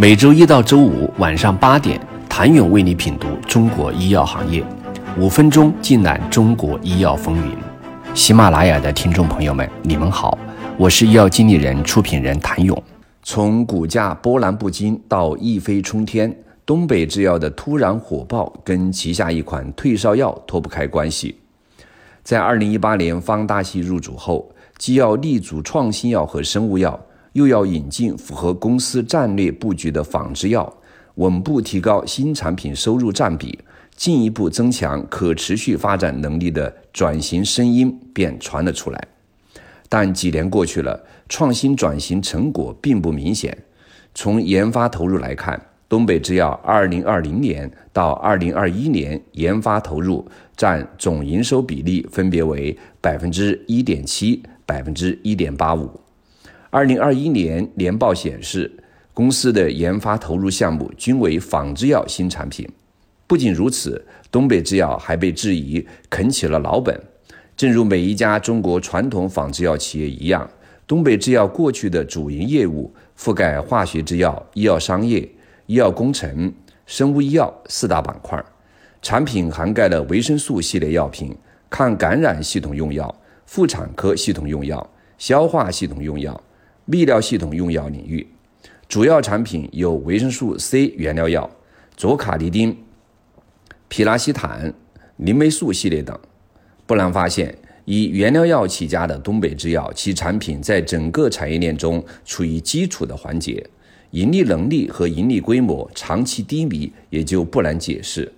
每周一到周五晚上八点，谭勇为你品读中国医药行业，五分钟尽览中国医药风云。喜马拉雅的听众朋友们，你们好，我是医药经理人、出品人谭勇。从股价波澜不惊到一飞冲天，东北制药的突然火爆跟旗下一款退烧药脱不开关系。在二零一八年方大系入主后，既要立足创新药和生物药。又要引进符合公司战略布局的仿制药，稳步提高新产品收入占比，进一步增强可持续发展能力的转型声音便传了出来。但几年过去了，创新转型成果并不明显。从研发投入来看，东北制药2020年到2021年研发投入占总营收比例分别为百分之一点七、百分之一点八五。二零二一年年报显示，公司的研发投入项目均为仿制药新产品。不仅如此，东北制药还被质疑啃起了老本。正如每一家中国传统仿制药企业一样，东北制药过去的主营业务覆盖化学制药、医药商业、医药工程、生物医药四大板块，产品涵盖了维生素系列药品、抗感染系统用药、妇产科系统用药、消化系统用药。泌尿系统用药领域，主要产品有维生素 C 原料药、左卡尼丁、匹拉西坦、林霉素系列等。不难发现，以原料药起家的东北制药，其产品在整个产业链中处于基础的环节，盈利能力和盈利规模长期低迷也就不难解释。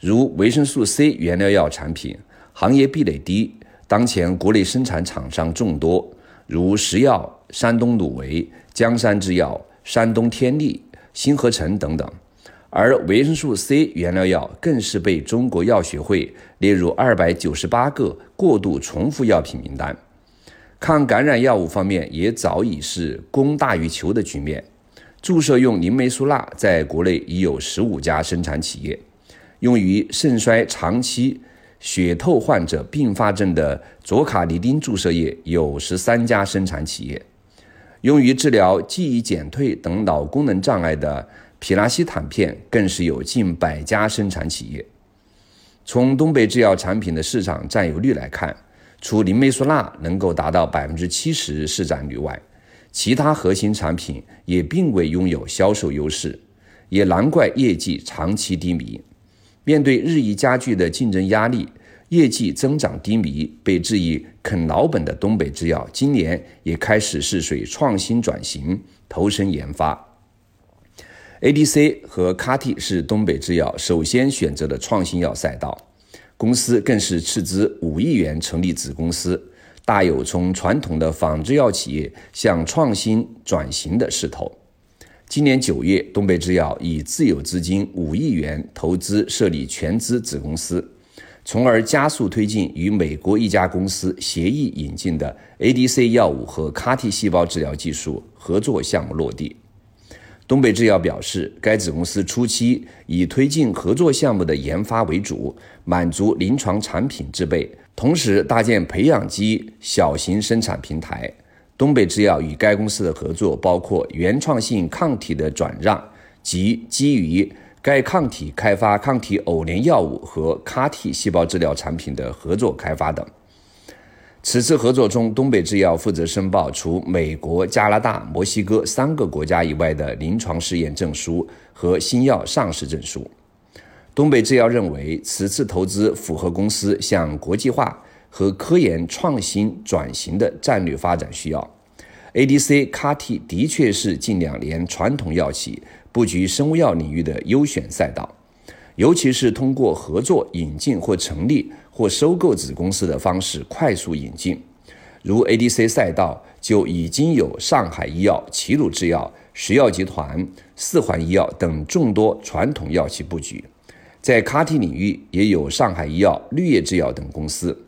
如维生素 C 原料药产品，行业壁垒低，当前国内生产厂商众多。如石药、山东鲁维、江山制药、山东天利、新合成等等，而维生素 C 原料药更是被中国药学会列入二百九十八个过度重复药品名单。抗感染药物方面也早已是供大于求的局面，注射用林霉素钠在国内已有十五家生产企业，用于肾衰长期。血透患者并发症的左卡尼丁注射液有十三家生产企业，用于治疗记忆减退等脑功能障碍的匹拉西坦片更是有近百家生产企业。从东北制药产品的市场占有率来看，除林霉素钠能够达到百分之七十市占率外，其他核心产品也并未拥有销售优势，也难怪业绩长期低迷。面对日益加剧的竞争压力，业绩增长低迷，被质疑啃老本的东北制药，今年也开始试水创新转型，投身研发。ADC 和 CAR-T 是东北制药首先选择的创新药赛道，公司更是斥资五亿元成立子公司，大有从传统的仿制药企业向创新转型的势头。今年九月，东北制药以自有资金五亿元投资设立全资子公司，从而加速推进与美国一家公司协议引进的 ADC 药物和 CAR-T 细胞治疗技术合作项目落地。东北制药表示，该子公司初期以推进合作项目的研发为主，满足临床产品制备，同时搭建培养基小型生产平台。东北制药与该公司的合作包括原创性抗体的转让及基于该抗体开发抗体偶联药物和 CAR-T 细胞治疗产品的合作开发等。此次合作中，东北制药负责申报除美国、加拿大、墨西哥三个国家以外的临床试验证书和新药上市证书。东北制药认为，此次投资符合公司向国际化。和科研创新转型的战略发展需要，ADC CAR-T 的确是近两年传统药企布局生物药领域的优选赛道，尤其是通过合作引进或成立或收购子公司的方式快速引进。如 ADC 赛道就已经有上海医药、齐鲁制药、石药集团、四环医药等众多传统药企布局，在 CAR-T 领域也有上海医药、绿叶制药等公司。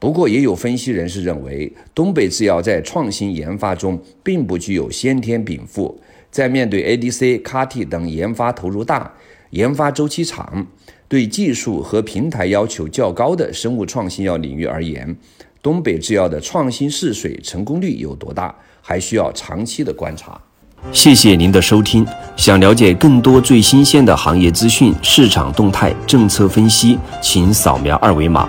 不过，也有分析人士认为，东北制药在创新研发中并不具有先天禀赋。在面对 ADC、CAR-T 等研发投入大、研发周期长、对技术和平台要求较高的生物创新药领域而言，东北制药的创新试水成功率有多大，还需要长期的观察。谢谢您的收听。想了解更多最新鲜的行业资讯、市场动态、政策分析，请扫描二维码